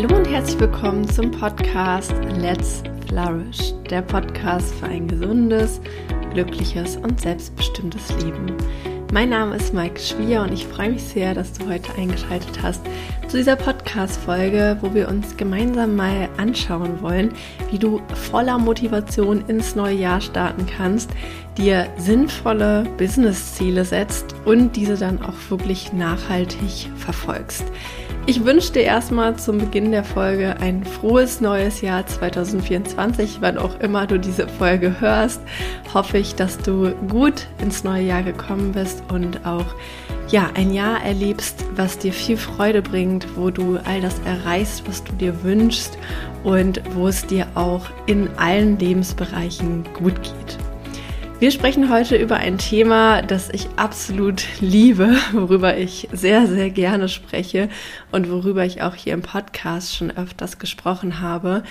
Hallo und herzlich willkommen zum Podcast Let's Flourish, der Podcast für ein gesundes, glückliches und selbstbestimmtes Leben. Mein Name ist Mike Schwier und ich freue mich sehr, dass du heute eingeschaltet hast zu dieser Podcast-Folge, wo wir uns gemeinsam mal anschauen wollen, wie du voller Motivation ins neue Jahr starten kannst, dir sinnvolle Business-Ziele setzt und diese dann auch wirklich nachhaltig verfolgst. Ich wünsche dir erstmal zum Beginn der Folge ein frohes neues Jahr 2024. Wann auch immer du diese Folge hörst, hoffe ich, dass du gut ins neue Jahr gekommen bist und auch ja, ein Jahr erlebst, was dir viel Freude bringt, wo du all das erreichst, was du dir wünschst und wo es dir auch in allen Lebensbereichen gut geht. Wir sprechen heute über ein Thema, das ich absolut liebe, worüber ich sehr, sehr gerne spreche und worüber ich auch hier im Podcast schon öfters gesprochen habe.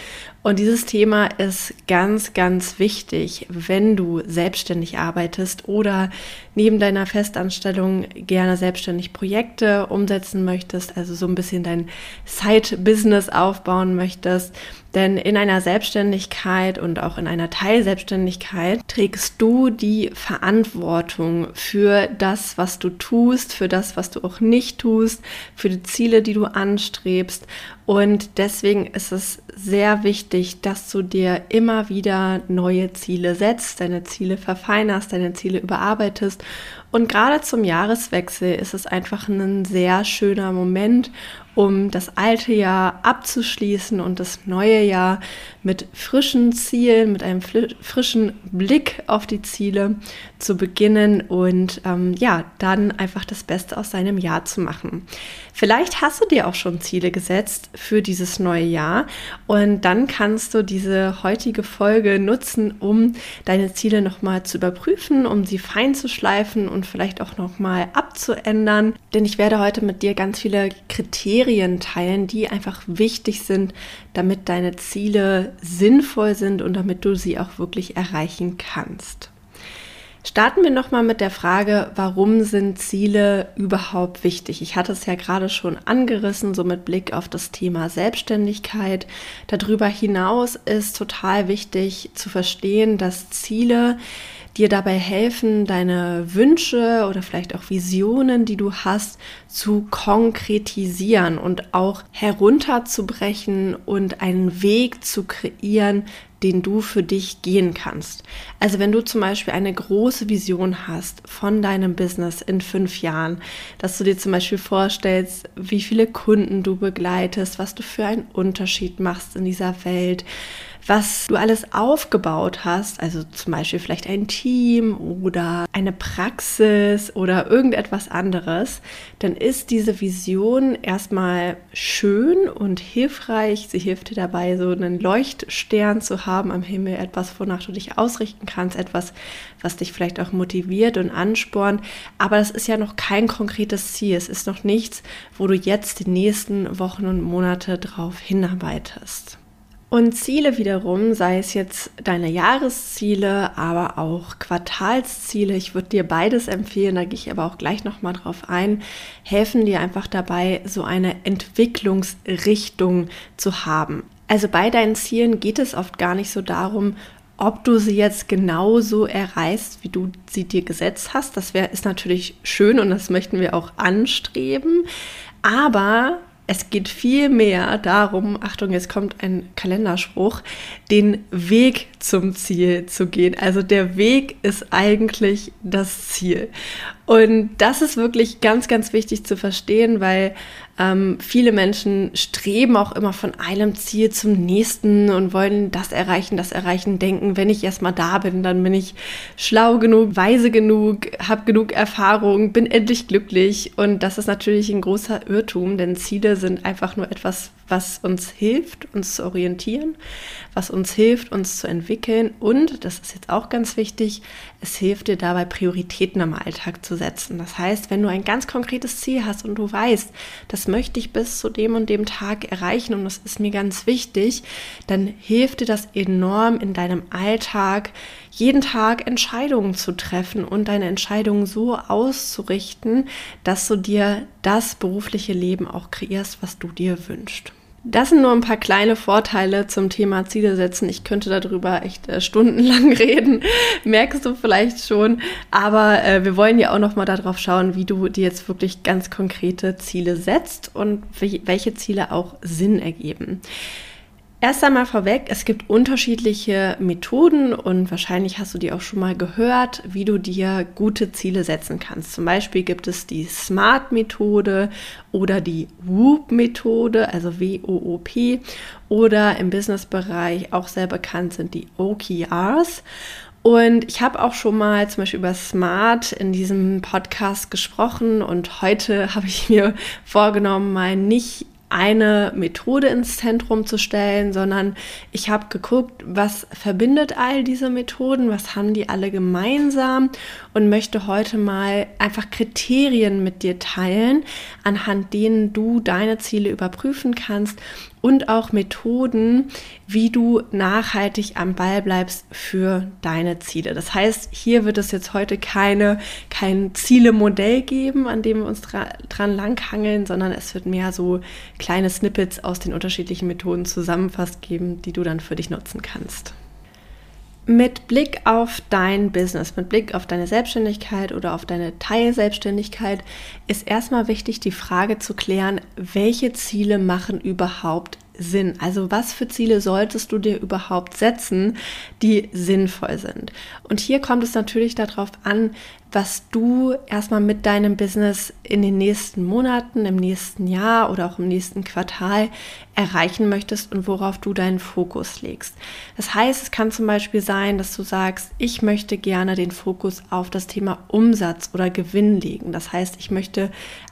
Und dieses Thema ist ganz, ganz wichtig, wenn du selbstständig arbeitest oder neben deiner Festanstellung gerne selbstständig Projekte umsetzen möchtest, also so ein bisschen dein Side-Business aufbauen möchtest denn in einer Selbstständigkeit und auch in einer Teilselbstständigkeit trägst du die Verantwortung für das, was du tust, für das, was du auch nicht tust, für die Ziele, die du anstrebst. Und deswegen ist es sehr wichtig, dass du dir immer wieder neue Ziele setzt, deine Ziele verfeinerst, deine Ziele überarbeitest. Und gerade zum Jahreswechsel ist es einfach ein sehr schöner Moment, um das alte Jahr abzuschließen und das neue Jahr mit frischen Zielen, mit einem frischen Blick auf die Ziele zu beginnen und ähm, ja, dann einfach das Beste aus seinem Jahr zu machen. Vielleicht hast du dir auch schon Ziele gesetzt für dieses neue Jahr und dann kannst du diese heutige Folge nutzen, um deine Ziele nochmal zu überprüfen, um sie fein zu schleifen und vielleicht auch nochmal abzuändern. Denn ich werde heute mit dir ganz viele Kriterien teilen, die einfach wichtig sind, damit deine Ziele sinnvoll sind und damit du sie auch wirklich erreichen kannst. Starten wir nochmal mit der Frage, warum sind Ziele überhaupt wichtig? Ich hatte es ja gerade schon angerissen, so mit Blick auf das Thema Selbstständigkeit. Darüber hinaus ist total wichtig zu verstehen, dass Ziele dir dabei helfen, deine Wünsche oder vielleicht auch Visionen, die du hast, zu konkretisieren und auch herunterzubrechen und einen Weg zu kreieren, den du für dich gehen kannst. Also wenn du zum Beispiel eine große Vision hast von deinem Business in fünf Jahren, dass du dir zum Beispiel vorstellst, wie viele Kunden du begleitest, was du für einen Unterschied machst in dieser Welt, was du alles aufgebaut hast, also zum Beispiel vielleicht ein Team oder eine Praxis oder irgendetwas anderes, dann ist diese Vision erstmal schön und hilfreich. Sie hilft dir dabei, so einen Leuchtstern zu haben am Himmel, etwas, wonach du dich ausrichten kannst, etwas, was dich vielleicht auch motiviert und anspornt. Aber das ist ja noch kein konkretes Ziel. Es ist noch nichts, wo du jetzt die nächsten Wochen und Monate drauf hinarbeitest. Und Ziele wiederum, sei es jetzt deine Jahresziele, aber auch Quartalsziele, ich würde dir beides empfehlen, da gehe ich aber auch gleich nochmal drauf ein, helfen dir einfach dabei, so eine Entwicklungsrichtung zu haben. Also bei deinen Zielen geht es oft gar nicht so darum, ob du sie jetzt genauso erreichst, wie du sie dir gesetzt hast. Das wäre ist natürlich schön und das möchten wir auch anstreben. Aber es geht viel mehr darum, Achtung, jetzt kommt ein Kalenderspruch, den Weg zum Ziel zu gehen. Also der Weg ist eigentlich das Ziel. Und das ist wirklich ganz, ganz wichtig zu verstehen, weil ähm, viele Menschen streben auch immer von einem Ziel zum nächsten und wollen das erreichen, das erreichen, denken, wenn ich erstmal da bin, dann bin ich schlau genug, weise genug, habe genug Erfahrung, bin endlich glücklich. Und das ist natürlich ein großer Irrtum, denn Ziele sind einfach nur etwas, was uns hilft, uns zu orientieren, was uns hilft, uns zu entwickeln. Und, das ist jetzt auch ganz wichtig, es hilft dir dabei, Prioritäten im Alltag zu setzen. Das heißt, wenn du ein ganz konkretes Ziel hast und du weißt, das möchte ich bis zu dem und dem Tag erreichen und das ist mir ganz wichtig, dann hilft dir das enorm in deinem Alltag, jeden Tag Entscheidungen zu treffen und deine Entscheidungen so auszurichten, dass du dir das berufliche Leben auch kreierst, was du dir wünschst. Das sind nur ein paar kleine Vorteile zum Thema Ziele setzen. Ich könnte darüber echt äh, stundenlang reden, merkst du vielleicht schon. Aber äh, wir wollen ja auch noch mal darauf schauen, wie du dir jetzt wirklich ganz konkrete Ziele setzt und welche Ziele auch Sinn ergeben. Erst einmal vorweg, es gibt unterschiedliche Methoden und wahrscheinlich hast du die auch schon mal gehört, wie du dir gute Ziele setzen kannst. Zum Beispiel gibt es die SMART-Methode oder die WOOP-Methode, also W-O-O-P, oder im Business-Bereich auch sehr bekannt sind die OKRs. Und ich habe auch schon mal zum Beispiel über Smart in diesem Podcast gesprochen und heute habe ich mir vorgenommen, mal nicht eine Methode ins Zentrum zu stellen, sondern ich habe geguckt, was verbindet all diese Methoden, was haben die alle gemeinsam und möchte heute mal einfach Kriterien mit dir teilen, anhand denen du deine Ziele überprüfen kannst und auch Methoden, wie du nachhaltig am Ball bleibst für deine Ziele. Das heißt, hier wird es jetzt heute keine, kein Zielemodell geben, an dem wir uns dra dran langhangeln, sondern es wird mehr so kleine Snippets aus den unterschiedlichen Methoden zusammenfasst geben, die du dann für dich nutzen kannst. Mit Blick auf dein Business, mit Blick auf deine Selbstständigkeit oder auf deine Teilselbstständigkeit ist erstmal wichtig, die Frage zu klären, welche Ziele machen überhaupt Sinn? Also was für Ziele solltest du dir überhaupt setzen, die sinnvoll sind? Und hier kommt es natürlich darauf an, was du erstmal mit deinem Business in den nächsten Monaten, im nächsten Jahr oder auch im nächsten Quartal erreichen möchtest und worauf du deinen Fokus legst. Das heißt, es kann zum Beispiel sein, dass du sagst, ich möchte gerne den Fokus auf das Thema Umsatz oder Gewinn legen. Das heißt, ich möchte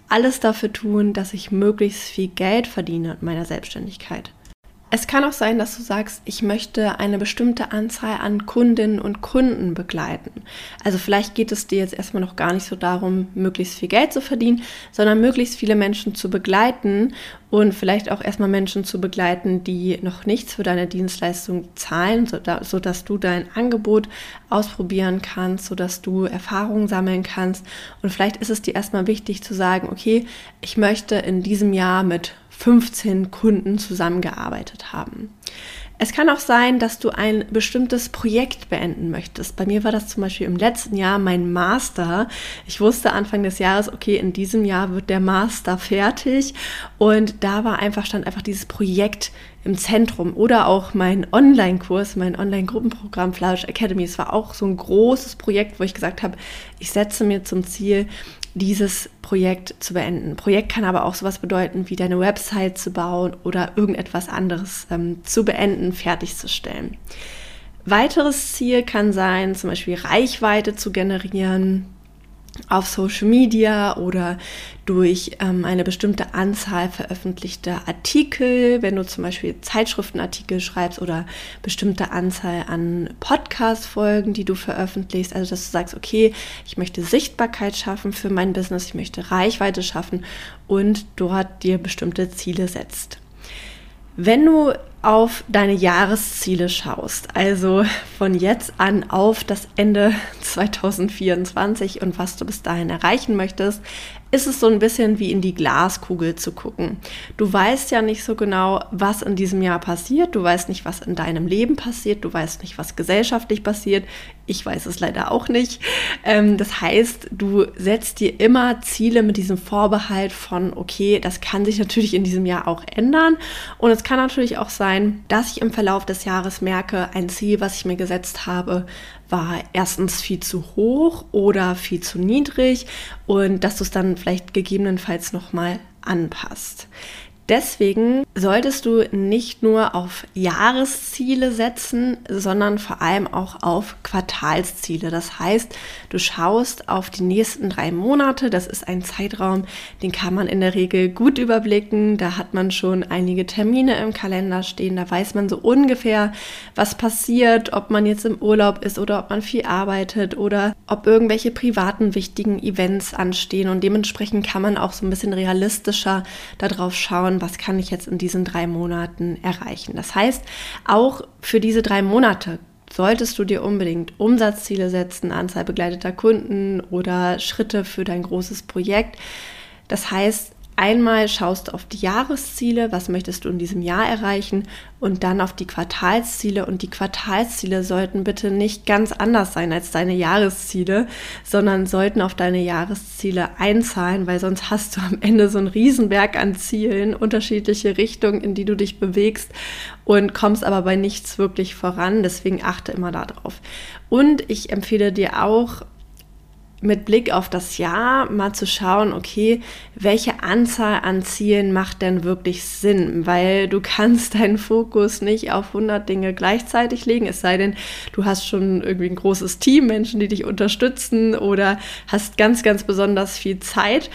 alles dafür tun, dass ich möglichst viel Geld verdiene in meiner Selbstständigkeit. Es kann auch sein, dass du sagst, ich möchte eine bestimmte Anzahl an Kundinnen und Kunden begleiten. Also vielleicht geht es dir jetzt erstmal noch gar nicht so darum, möglichst viel Geld zu verdienen, sondern möglichst viele Menschen zu begleiten und vielleicht auch erstmal Menschen zu begleiten, die noch nichts für deine Dienstleistung zahlen, sodass du dein Angebot ausprobieren kannst, sodass du Erfahrungen sammeln kannst. Und vielleicht ist es dir erstmal wichtig zu sagen, okay, ich möchte in diesem Jahr mit 15 Kunden zusammengearbeitet haben. Es kann auch sein, dass du ein bestimmtes Projekt beenden möchtest. Bei mir war das zum Beispiel im letzten Jahr mein Master. Ich wusste Anfang des Jahres, okay, in diesem Jahr wird der Master fertig. Und da war einfach, stand einfach dieses Projekt im Zentrum. Oder auch mein Online-Kurs, mein Online-Gruppenprogramm Flourish Academy. Es war auch so ein großes Projekt, wo ich gesagt habe, ich setze mir zum Ziel, dieses Projekt zu beenden. Projekt kann aber auch sowas bedeuten, wie deine Website zu bauen oder irgendetwas anderes ähm, zu beenden, fertigzustellen. Weiteres Ziel kann sein, zum Beispiel Reichweite zu generieren, auf Social Media oder durch ähm, eine bestimmte Anzahl veröffentlichter Artikel, wenn du zum Beispiel Zeitschriftenartikel schreibst oder bestimmte Anzahl an Podcast-Folgen, die du veröffentlichst. Also, dass du sagst, okay, ich möchte Sichtbarkeit schaffen für mein Business, ich möchte Reichweite schaffen und dort dir bestimmte Ziele setzt. Wenn du auf deine Jahresziele schaust, also von jetzt an auf das Ende 2024 und was du bis dahin erreichen möchtest, ist es so ein bisschen wie in die Glaskugel zu gucken. Du weißt ja nicht so genau, was in diesem Jahr passiert. Du weißt nicht, was in deinem Leben passiert. Du weißt nicht, was gesellschaftlich passiert. Ich weiß es leider auch nicht. Ähm, das heißt, du setzt dir immer Ziele mit diesem Vorbehalt von, okay, das kann sich natürlich in diesem Jahr auch ändern. Und es kann natürlich auch sein, dass ich im Verlauf des Jahres merke, ein Ziel, was ich mir gesetzt habe, war erstens viel zu hoch oder viel zu niedrig und dass du es dann vielleicht gegebenenfalls nochmal anpasst. Deswegen solltest du nicht nur auf Jahresziele setzen, sondern vor allem auch auf Quartalsziele. Das heißt, du schaust auf die nächsten drei Monate. Das ist ein Zeitraum, den kann man in der Regel gut überblicken. Da hat man schon einige Termine im Kalender stehen. Da weiß man so ungefähr, was passiert, ob man jetzt im Urlaub ist oder ob man viel arbeitet oder ob irgendwelche privaten wichtigen Events anstehen. Und dementsprechend kann man auch so ein bisschen realistischer darauf schauen, schauen, was kann ich jetzt in diesen drei Monaten erreichen. Das heißt, auch für diese drei Monate solltest du dir unbedingt Umsatzziele setzen, Anzahl begleiteter Kunden oder Schritte für dein großes Projekt. Das heißt, Einmal schaust du auf die Jahresziele, was möchtest du in diesem Jahr erreichen und dann auf die Quartalsziele und die Quartalsziele sollten bitte nicht ganz anders sein als deine Jahresziele, sondern sollten auf deine Jahresziele einzahlen, weil sonst hast du am Ende so einen Riesenberg an Zielen, unterschiedliche Richtungen, in die du dich bewegst und kommst aber bei nichts wirklich voran. Deswegen achte immer darauf. Und ich empfehle dir auch, mit Blick auf das Jahr mal zu schauen, okay, welche Anzahl an Zielen macht denn wirklich Sinn? Weil du kannst deinen Fokus nicht auf 100 Dinge gleichzeitig legen, es sei denn, du hast schon irgendwie ein großes Team, Menschen, die dich unterstützen oder hast ganz, ganz besonders viel Zeit.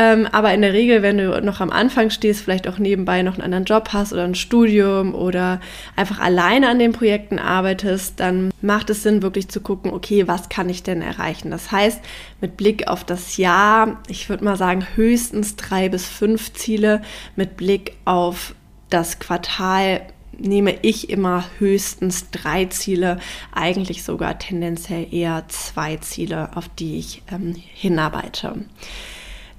Ähm, aber in der Regel, wenn du noch am Anfang stehst, vielleicht auch nebenbei noch einen anderen Job hast oder ein Studium oder einfach alleine an den Projekten arbeitest, dann macht es Sinn, wirklich zu gucken, okay, was kann ich denn erreichen? Das heißt, mit Blick auf das Jahr, ich würde mal sagen, höchstens drei bis fünf Ziele. Mit Blick auf das Quartal nehme ich immer höchstens drei Ziele, eigentlich sogar tendenziell eher zwei Ziele, auf die ich ähm, hinarbeite.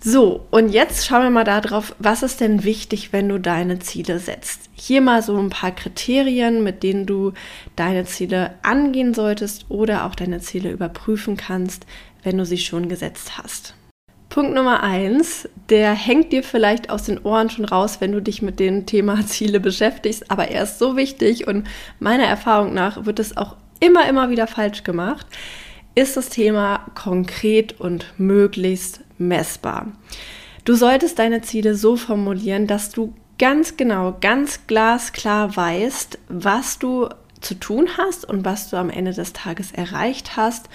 So, und jetzt schauen wir mal darauf, was ist denn wichtig, wenn du deine Ziele setzt. Hier mal so ein paar Kriterien, mit denen du deine Ziele angehen solltest oder auch deine Ziele überprüfen kannst, wenn du sie schon gesetzt hast. Punkt Nummer eins, der hängt dir vielleicht aus den Ohren schon raus, wenn du dich mit dem Thema Ziele beschäftigst, aber er ist so wichtig und meiner Erfahrung nach wird es auch immer, immer wieder falsch gemacht, ist das Thema konkret und möglichst messbar. Du solltest deine Ziele so formulieren, dass du ganz genau, ganz glasklar weißt, was du zu tun hast und was du am Ende des Tages erreicht hast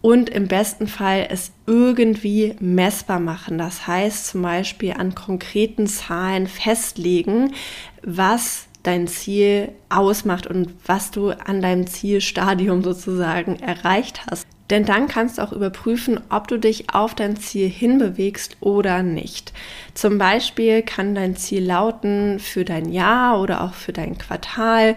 und im besten Fall es irgendwie messbar machen. Das heißt zum Beispiel an konkreten Zahlen festlegen, was dein Ziel ausmacht und was du an deinem Zielstadium sozusagen erreicht hast. Denn dann kannst du auch überprüfen, ob du dich auf dein Ziel hinbewegst oder nicht. Zum Beispiel kann dein Ziel lauten für dein Jahr oder auch für dein Quartal,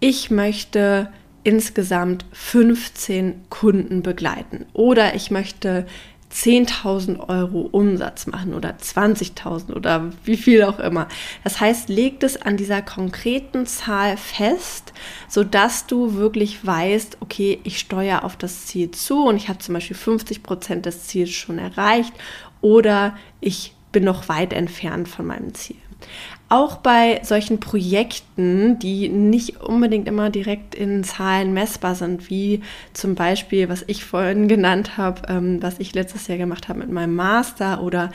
ich möchte insgesamt 15 Kunden begleiten oder ich möchte 10.000 Euro Umsatz machen oder 20.000 oder wie viel auch immer. Das heißt, leg es an dieser konkreten Zahl fest, sodass du wirklich weißt, okay, ich steuere auf das Ziel zu und ich habe zum Beispiel 50 Prozent des Ziels schon erreicht oder ich bin noch weit entfernt von meinem Ziel. Auch bei solchen Projekten, die nicht unbedingt immer direkt in Zahlen messbar sind, wie zum Beispiel, was ich vorhin genannt habe, ähm, was ich letztes Jahr gemacht habe mit meinem Master oder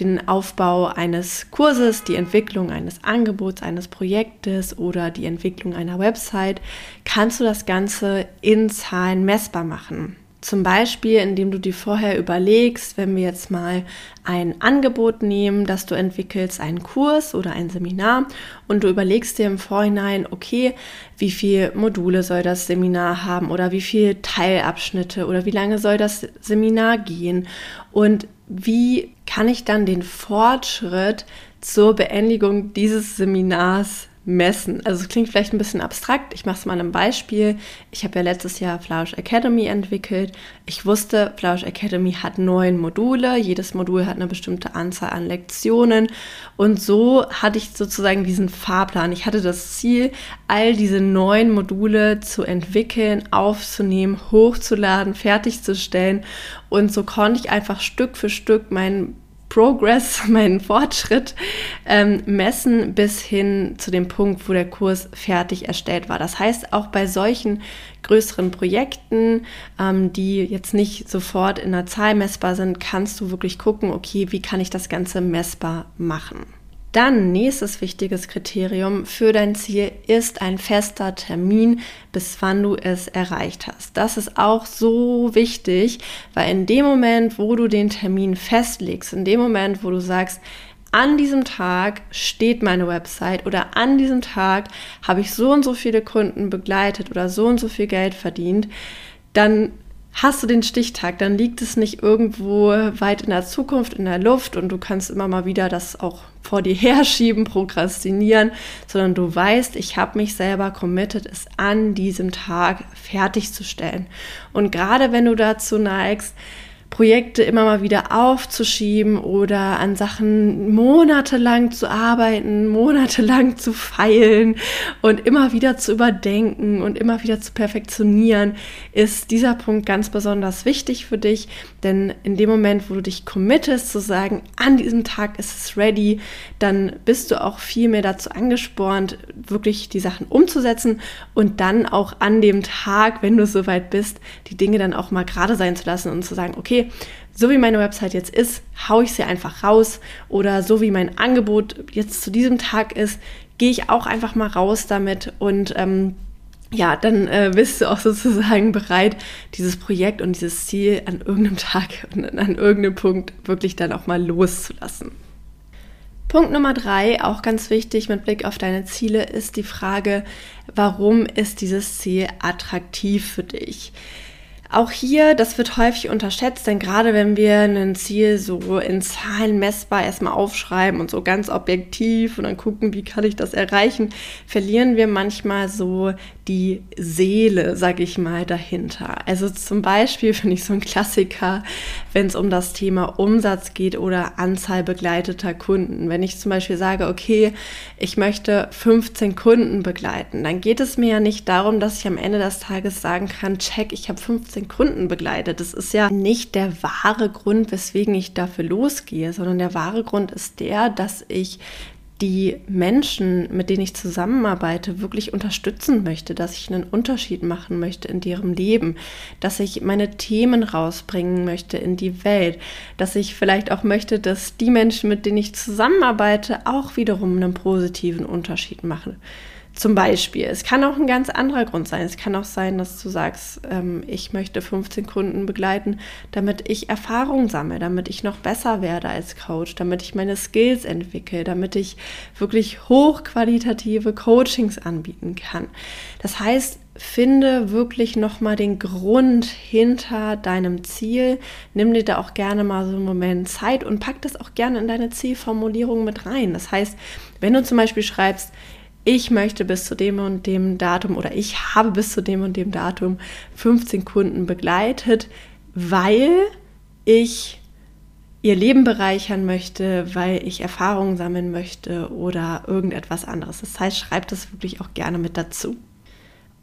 den Aufbau eines Kurses, die Entwicklung eines Angebots, eines Projektes oder die Entwicklung einer Website, kannst du das Ganze in Zahlen messbar machen. Zum Beispiel, indem du dir vorher überlegst, wenn wir jetzt mal ein Angebot nehmen, das du entwickelst, einen Kurs oder ein Seminar und du überlegst dir im Vorhinein, okay, wie viele Module soll das Seminar haben oder wie viele Teilabschnitte oder wie lange soll das Seminar gehen? Und wie kann ich dann den Fortschritt zur Beendigung dieses Seminars messen. Also es klingt vielleicht ein bisschen abstrakt. Ich mache es mal einem Beispiel. Ich habe ja letztes Jahr Flausch Academy entwickelt. Ich wusste, Flausch Academy hat neun Module. Jedes Modul hat eine bestimmte Anzahl an Lektionen. Und so hatte ich sozusagen diesen Fahrplan. Ich hatte das Ziel, all diese neun Module zu entwickeln, aufzunehmen, hochzuladen, fertigzustellen. Und so konnte ich einfach Stück für Stück meinen Progress, meinen Fortschritt ähm, messen bis hin zu dem Punkt, wo der Kurs fertig erstellt war. Das heißt, auch bei solchen größeren Projekten, ähm, die jetzt nicht sofort in der Zahl messbar sind, kannst du wirklich gucken, okay, wie kann ich das Ganze messbar machen. Dann nächstes wichtiges Kriterium für dein Ziel ist ein fester Termin, bis wann du es erreicht hast. Das ist auch so wichtig, weil in dem Moment, wo du den Termin festlegst, in dem Moment, wo du sagst, an diesem Tag steht meine Website oder an diesem Tag habe ich so und so viele Kunden begleitet oder so und so viel Geld verdient, dann hast du den Stichtag, dann liegt es nicht irgendwo weit in der Zukunft, in der Luft und du kannst immer mal wieder das auch vor dir herschieben, prokrastinieren, sondern du weißt, ich habe mich selber committed, es an diesem Tag fertigzustellen. Und gerade wenn du dazu neigst, Projekte immer mal wieder aufzuschieben oder an Sachen monatelang zu arbeiten, monatelang zu feilen und immer wieder zu überdenken und immer wieder zu perfektionieren, ist dieser Punkt ganz besonders wichtig für dich, denn in dem Moment, wo du dich committest zu sagen, an diesem Tag ist es ready, dann bist du auch viel mehr dazu angespornt, wirklich die Sachen umzusetzen und dann auch an dem Tag, wenn du soweit bist, die Dinge dann auch mal gerade sein zu lassen und zu sagen, so wie meine Website jetzt ist, haue ich sie einfach raus oder so wie mein Angebot jetzt zu diesem Tag ist, gehe ich auch einfach mal raus damit und ähm, ja, dann äh, bist du auch sozusagen bereit, dieses Projekt und dieses Ziel an irgendeinem Tag und an irgendeinem Punkt wirklich dann auch mal loszulassen. Punkt Nummer drei, auch ganz wichtig mit Blick auf deine Ziele, ist die Frage, warum ist dieses Ziel attraktiv für dich? Auch hier, das wird häufig unterschätzt, denn gerade wenn wir ein Ziel so in Zahlen messbar erstmal aufschreiben und so ganz objektiv und dann gucken, wie kann ich das erreichen, verlieren wir manchmal so die Seele, sag ich mal, dahinter. Also zum Beispiel finde ich so ein Klassiker, wenn es um das Thema Umsatz geht oder Anzahl begleiteter Kunden. Wenn ich zum Beispiel sage, okay, ich möchte 15 Kunden begleiten, dann geht es mir ja nicht darum, dass ich am Ende des Tages sagen kann, check, ich habe 15 den Kunden begleitet. Das ist ja nicht der wahre Grund, weswegen ich dafür losgehe, sondern der wahre Grund ist der, dass ich die Menschen, mit denen ich zusammenarbeite, wirklich unterstützen möchte, dass ich einen Unterschied machen möchte in ihrem Leben, dass ich meine Themen rausbringen möchte in die Welt, dass ich vielleicht auch möchte, dass die Menschen, mit denen ich zusammenarbeite, auch wiederum einen positiven Unterschied machen. Zum Beispiel. Es kann auch ein ganz anderer Grund sein. Es kann auch sein, dass du sagst, ähm, ich möchte 15 Kunden begleiten, damit ich Erfahrung sammle, damit ich noch besser werde als Coach, damit ich meine Skills entwickle, damit ich wirklich hochqualitative Coachings anbieten kann. Das heißt, finde wirklich nochmal den Grund hinter deinem Ziel. Nimm dir da auch gerne mal so einen Moment Zeit und pack das auch gerne in deine Zielformulierung mit rein. Das heißt, wenn du zum Beispiel schreibst, ich möchte bis zu dem und dem Datum oder ich habe bis zu dem und dem Datum 15 Kunden begleitet, weil ich ihr Leben bereichern möchte, weil ich Erfahrungen sammeln möchte oder irgendetwas anderes. Das heißt, schreibt das wirklich auch gerne mit dazu.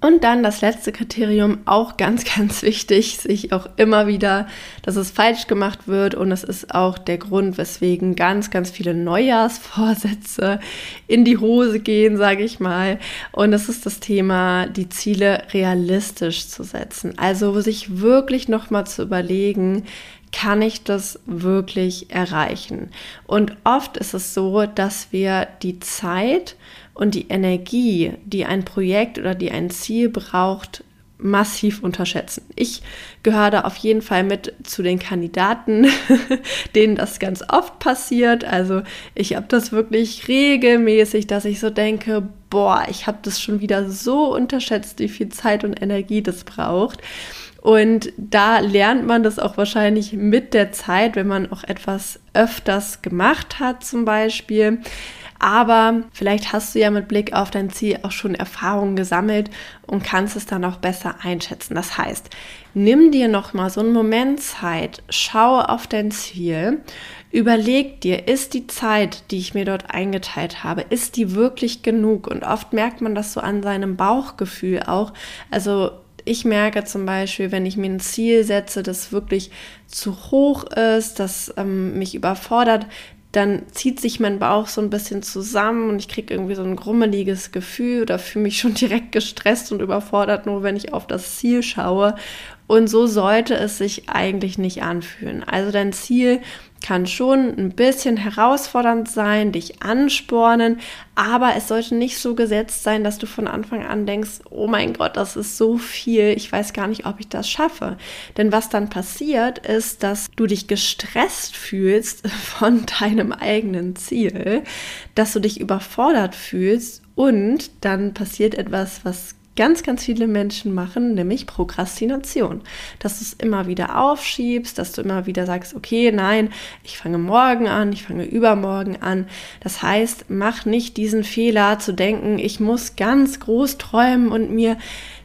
Und dann das letzte Kriterium, auch ganz, ganz wichtig, sich auch immer wieder, dass es falsch gemacht wird. Und es ist auch der Grund, weswegen ganz, ganz viele Neujahrsvorsätze in die Hose gehen, sage ich mal. Und es ist das Thema, die Ziele realistisch zu setzen. Also sich wirklich nochmal zu überlegen, kann ich das wirklich erreichen? Und oft ist es so, dass wir die Zeit und die Energie, die ein Projekt oder die ein Ziel braucht, massiv unterschätzen. Ich gehöre da auf jeden Fall mit zu den Kandidaten, denen das ganz oft passiert. Also ich habe das wirklich regelmäßig, dass ich so denke, boah, ich habe das schon wieder so unterschätzt, wie viel Zeit und Energie das braucht. Und da lernt man das auch wahrscheinlich mit der Zeit, wenn man auch etwas öfters gemacht hat zum Beispiel. Aber vielleicht hast du ja mit Blick auf dein Ziel auch schon Erfahrungen gesammelt und kannst es dann auch besser einschätzen. Das heißt, nimm dir noch mal so einen Moment Zeit, schau auf dein Ziel, überleg dir, ist die Zeit, die ich mir dort eingeteilt habe, ist die wirklich genug? Und oft merkt man das so an seinem Bauchgefühl auch. Also ich merke zum Beispiel, wenn ich mir ein Ziel setze, das wirklich zu hoch ist, das ähm, mich überfordert, dann zieht sich mein Bauch so ein bisschen zusammen und ich kriege irgendwie so ein grummeliges Gefühl oder fühle mich schon direkt gestresst und überfordert, nur wenn ich auf das Ziel schaue. Und so sollte es sich eigentlich nicht anfühlen. Also dein Ziel kann schon ein bisschen herausfordernd sein, dich anspornen, aber es sollte nicht so gesetzt sein, dass du von Anfang an denkst, oh mein Gott, das ist so viel, ich weiß gar nicht, ob ich das schaffe. Denn was dann passiert, ist, dass du dich gestresst fühlst von deinem eigenen Ziel, dass du dich überfordert fühlst und dann passiert etwas, was ganz, ganz viele Menschen machen, nämlich Prokrastination. Dass du es immer wieder aufschiebst, dass du immer wieder sagst, okay, nein, ich fange morgen an, ich fange übermorgen an. Das heißt, mach nicht diesen Fehler zu denken, ich muss ganz groß träumen und mir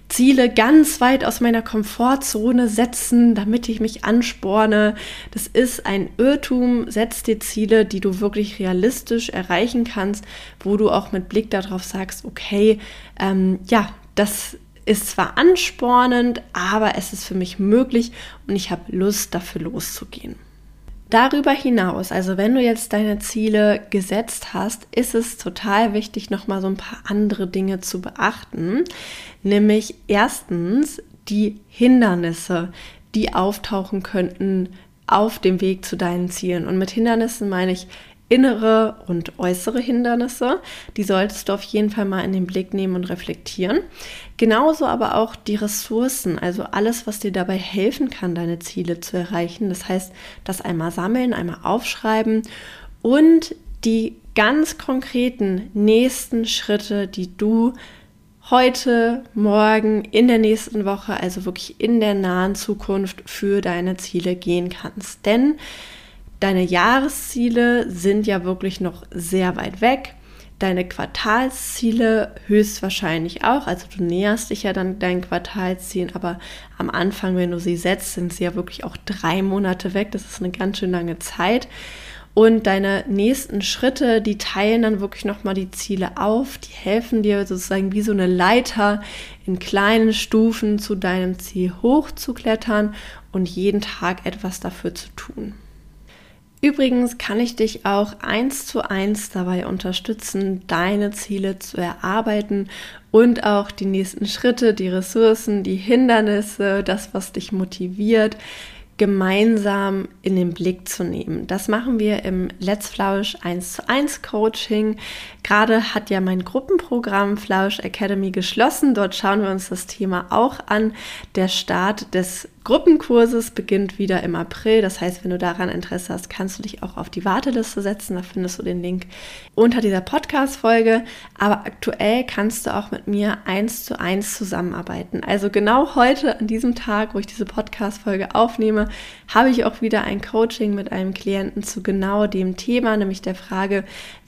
Ziele ganz weit aus meiner Komfortzone setzen, damit ich mich ansporne. Das ist ein Irrtum. Setz dir Ziele, die du wirklich realistisch erreichen kannst, wo du auch mit Blick darauf sagst, okay, ähm, ja, das ist zwar anspornend, aber es ist für mich möglich und ich habe Lust, dafür loszugehen. Darüber hinaus, also wenn du jetzt deine Ziele gesetzt hast, ist es total wichtig, nochmal so ein paar andere Dinge zu beachten. Nämlich erstens die Hindernisse, die auftauchen könnten auf dem Weg zu deinen Zielen. Und mit Hindernissen meine ich innere und äußere Hindernisse. Die solltest du auf jeden Fall mal in den Blick nehmen und reflektieren. Genauso aber auch die Ressourcen, also alles, was dir dabei helfen kann, deine Ziele zu erreichen. Das heißt, das einmal sammeln, einmal aufschreiben und die ganz konkreten nächsten Schritte, die du heute, morgen, in der nächsten Woche, also wirklich in der nahen Zukunft für deine Ziele gehen kannst. Denn Deine Jahresziele sind ja wirklich noch sehr weit weg. Deine Quartalsziele höchstwahrscheinlich auch. Also du näherst dich ja dann deinen Quartalszielen, aber am Anfang, wenn du sie setzt, sind sie ja wirklich auch drei Monate weg. Das ist eine ganz schön lange Zeit. Und deine nächsten Schritte, die teilen dann wirklich nochmal die Ziele auf, die helfen dir sozusagen wie so eine Leiter in kleinen Stufen zu deinem Ziel hochzuklettern und jeden Tag etwas dafür zu tun. Übrigens kann ich dich auch eins zu eins dabei unterstützen, deine Ziele zu erarbeiten und auch die nächsten Schritte, die Ressourcen, die Hindernisse, das, was dich motiviert, gemeinsam in den Blick zu nehmen. Das machen wir im Let's Flausch 1 zu 1 Coaching. Gerade hat ja mein Gruppenprogramm Flausch Academy geschlossen. Dort schauen wir uns das Thema auch an. Der Start des Gruppenkurses beginnt wieder im April. Das heißt, wenn du daran Interesse hast, kannst du dich auch auf die Warteliste setzen. Da findest du den Link unter dieser Podcast-Folge. Aber aktuell kannst du auch mit mir eins zu eins zusammenarbeiten. Also genau heute, an diesem Tag, wo ich diese Podcast-Folge aufnehme, habe ich auch wieder ein Coaching mit einem Klienten zu genau dem Thema, nämlich der Frage,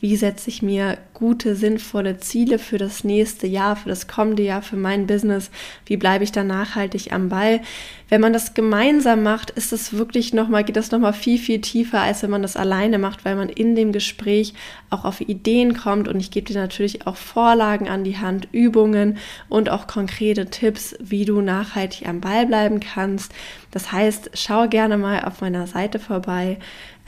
wie setze ich mir gute, sinnvolle Ziele für das nächste Jahr, für das kommende Jahr, für mein Business, wie bleibe ich da nachhaltig am Ball. Wenn man das gemeinsam macht, ist es wirklich nochmal, geht das nochmal viel, viel tiefer, als wenn man das alleine macht, weil man in dem Gespräch auch auf Ideen kommt und ich gebe dir natürlich auch Vorlagen an die Hand, Übungen und auch konkrete Tipps, wie du nachhaltig am Ball bleiben kannst. Das heißt, schau gerne mal auf meiner Seite vorbei.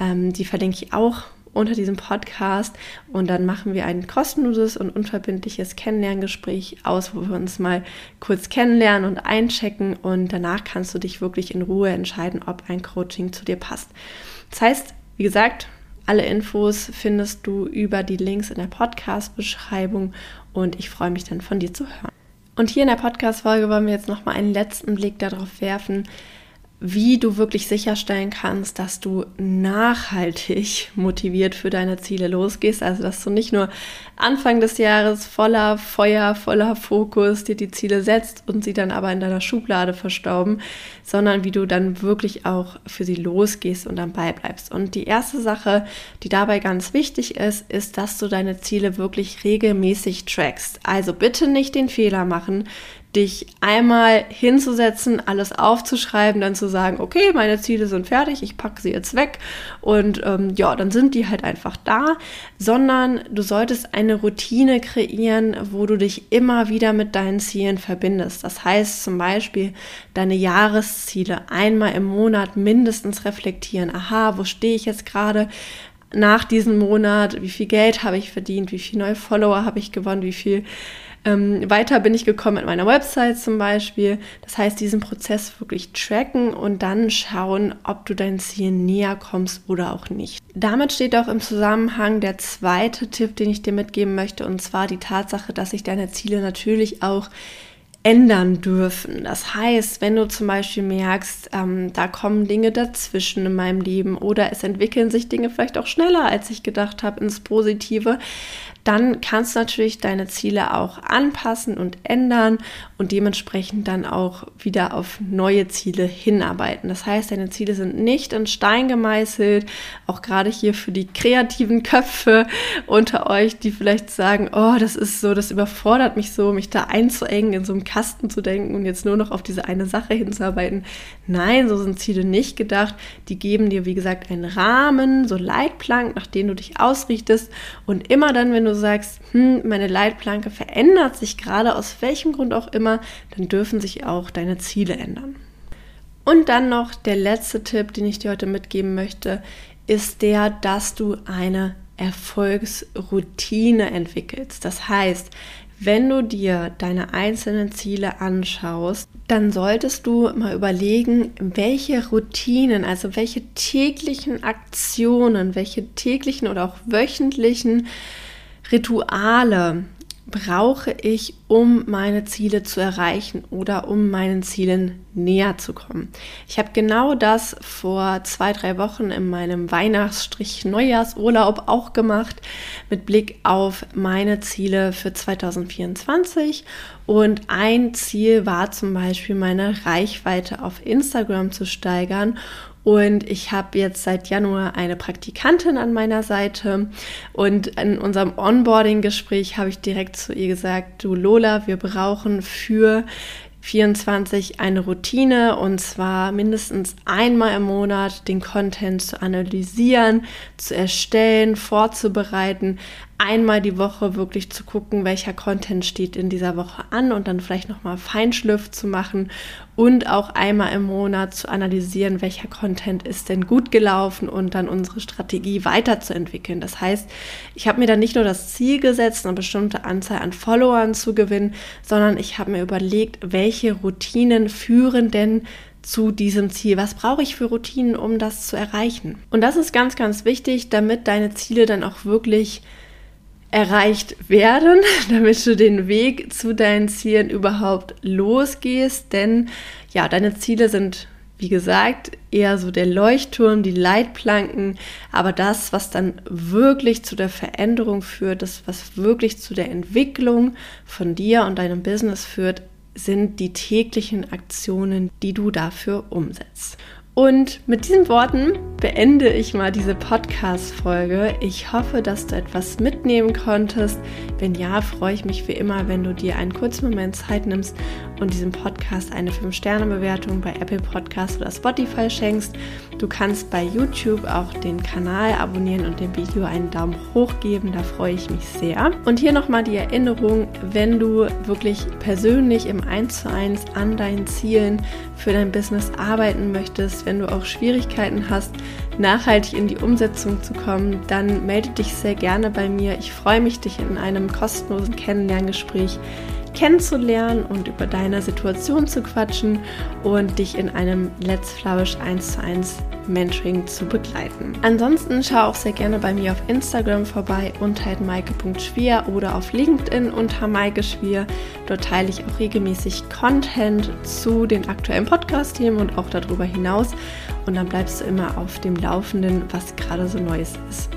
Ähm, die verlinke ich auch unter diesem Podcast und dann machen wir ein kostenloses und unverbindliches Kennenlerngespräch aus, wo wir uns mal kurz kennenlernen und einchecken und danach kannst du dich wirklich in Ruhe entscheiden, ob ein Coaching zu dir passt. Das heißt, wie gesagt, alle Infos findest du über die Links in der Podcast-Beschreibung und ich freue mich dann von dir zu hören. Und hier in der Podcast-Folge wollen wir jetzt nochmal einen letzten Blick darauf werfen, wie du wirklich sicherstellen kannst, dass du nachhaltig motiviert für deine Ziele losgehst. Also, dass du nicht nur Anfang des Jahres voller Feuer, voller Fokus dir die Ziele setzt und sie dann aber in deiner Schublade verstauben, sondern wie du dann wirklich auch für sie losgehst und dann beibleibst. Und die erste Sache, die dabei ganz wichtig ist, ist, dass du deine Ziele wirklich regelmäßig trackst. Also bitte nicht den Fehler machen, dich einmal hinzusetzen, alles aufzuschreiben, dann zu sagen, okay, meine Ziele sind fertig, ich packe sie jetzt weg und ähm, ja, dann sind die halt einfach da, sondern du solltest eine Routine kreieren, wo du dich immer wieder mit deinen Zielen verbindest. Das heißt zum Beispiel deine Jahresziele einmal im Monat mindestens reflektieren. Aha, wo stehe ich jetzt gerade? Nach diesem Monat, wie viel Geld habe ich verdient, wie viele neue Follower habe ich gewonnen, wie viel ähm, weiter bin ich gekommen mit meiner Website zum Beispiel. Das heißt, diesen Prozess wirklich tracken und dann schauen, ob du dein Ziel näher kommst oder auch nicht. Damit steht auch im Zusammenhang der zweite Tipp, den ich dir mitgeben möchte, und zwar die Tatsache, dass sich deine Ziele natürlich auch ändern dürfen. Das heißt, wenn du zum Beispiel merkst, ähm, da kommen Dinge dazwischen in meinem Leben oder es entwickeln sich Dinge vielleicht auch schneller, als ich gedacht habe, ins Positive, dann kannst du natürlich deine Ziele auch anpassen und ändern und dementsprechend dann auch wieder auf neue Ziele hinarbeiten. Das heißt, deine Ziele sind nicht in Stein gemeißelt, auch gerade hier für die kreativen Köpfe unter euch, die vielleicht sagen, oh, das ist so, das überfordert mich so, mich da einzuengen in so einem Kasten zu denken und jetzt nur noch auf diese eine Sache hinzuarbeiten. Nein, so sind Ziele nicht gedacht. Die geben dir, wie gesagt, einen Rahmen, so Leitplanken, nach denen du dich ausrichtest. Und immer dann, wenn du sagst, hm, meine Leitplanke verändert sich gerade, aus welchem Grund auch immer, dann dürfen sich auch deine Ziele ändern. Und dann noch der letzte Tipp, den ich dir heute mitgeben möchte, ist der, dass du eine Erfolgsroutine entwickelst. Das heißt, wenn du dir deine einzelnen Ziele anschaust, dann solltest du mal überlegen, welche Routinen, also welche täglichen Aktionen, welche täglichen oder auch wöchentlichen Rituale brauche ich, um meine Ziele zu erreichen oder um meinen Zielen näher zu kommen. Ich habe genau das vor zwei, drei Wochen in meinem Weihnachtsstrich-Neujahrsurlaub auch gemacht, mit Blick auf meine Ziele für 2024. Und ein Ziel war zum Beispiel, meine Reichweite auf Instagram zu steigern und ich habe jetzt seit Januar eine Praktikantin an meiner Seite. Und in unserem Onboarding-Gespräch habe ich direkt zu ihr gesagt, du Lola, wir brauchen für 24 eine Routine und zwar mindestens einmal im Monat den Content zu analysieren, zu erstellen, vorzubereiten, einmal die Woche wirklich zu gucken, welcher Content steht in dieser Woche an und dann vielleicht nochmal Feinschliff zu machen und auch einmal im Monat zu analysieren, welcher Content ist denn gut gelaufen und dann unsere Strategie weiterzuentwickeln. Das heißt, ich habe mir dann nicht nur das Ziel gesetzt, eine bestimmte Anzahl an Followern zu gewinnen, sondern ich habe mir überlegt, welche Routinen führen denn zu diesem Ziel? Was brauche ich für Routinen, um das zu erreichen? Und das ist ganz, ganz wichtig, damit deine Ziele dann auch wirklich erreicht werden, damit du den Weg zu deinen Zielen überhaupt losgehst. Denn ja, deine Ziele sind, wie gesagt, eher so der Leuchtturm, die Leitplanken, aber das, was dann wirklich zu der Veränderung führt, das, was wirklich zu der Entwicklung von dir und deinem Business führt, sind die täglichen Aktionen, die du dafür umsetzt. Und mit diesen Worten beende ich mal diese Podcast-Folge. Ich hoffe, dass du etwas mitnehmen konntest. Wenn ja, freue ich mich wie immer, wenn du dir einen kurzen Moment Zeit nimmst und diesem Podcast eine 5-Sterne-Bewertung bei Apple Podcast oder Spotify schenkst. Du kannst bei YouTube auch den Kanal abonnieren und dem Video einen Daumen hoch geben. Da freue ich mich sehr. Und hier nochmal die Erinnerung, wenn du wirklich persönlich im 1 zu 1 an deinen Zielen für dein Business arbeiten möchtest, wenn du auch Schwierigkeiten hast, nachhaltig in die Umsetzung zu kommen, dann melde dich sehr gerne bei mir. Ich freue mich, dich in einem kostenlosen Kennenlerngespräch kennenzulernen und über deine Situation zu quatschen und dich in einem Let's Flourish 1 zu 1 Mentoring zu begleiten. Ansonsten schau auch sehr gerne bei mir auf Instagram vorbei unter maike.schwier oder auf LinkedIn unter Maike Schwier. Dort teile ich auch regelmäßig Content zu den aktuellen Podcast-Themen und auch darüber hinaus. Und dann bleibst du immer auf dem Laufenden, was gerade so Neues ist.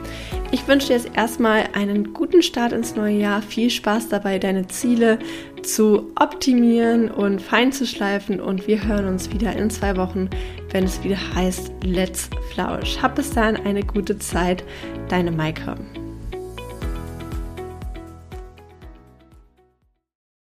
Ich wünsche dir jetzt erstmal einen guten Start ins neue Jahr. Viel Spaß dabei, deine Ziele zu optimieren und fein zu schleifen. Und wir hören uns wieder in zwei Wochen, wenn es wieder heißt Let's Flourish. Hab bis dahin eine gute Zeit. Deine Maike.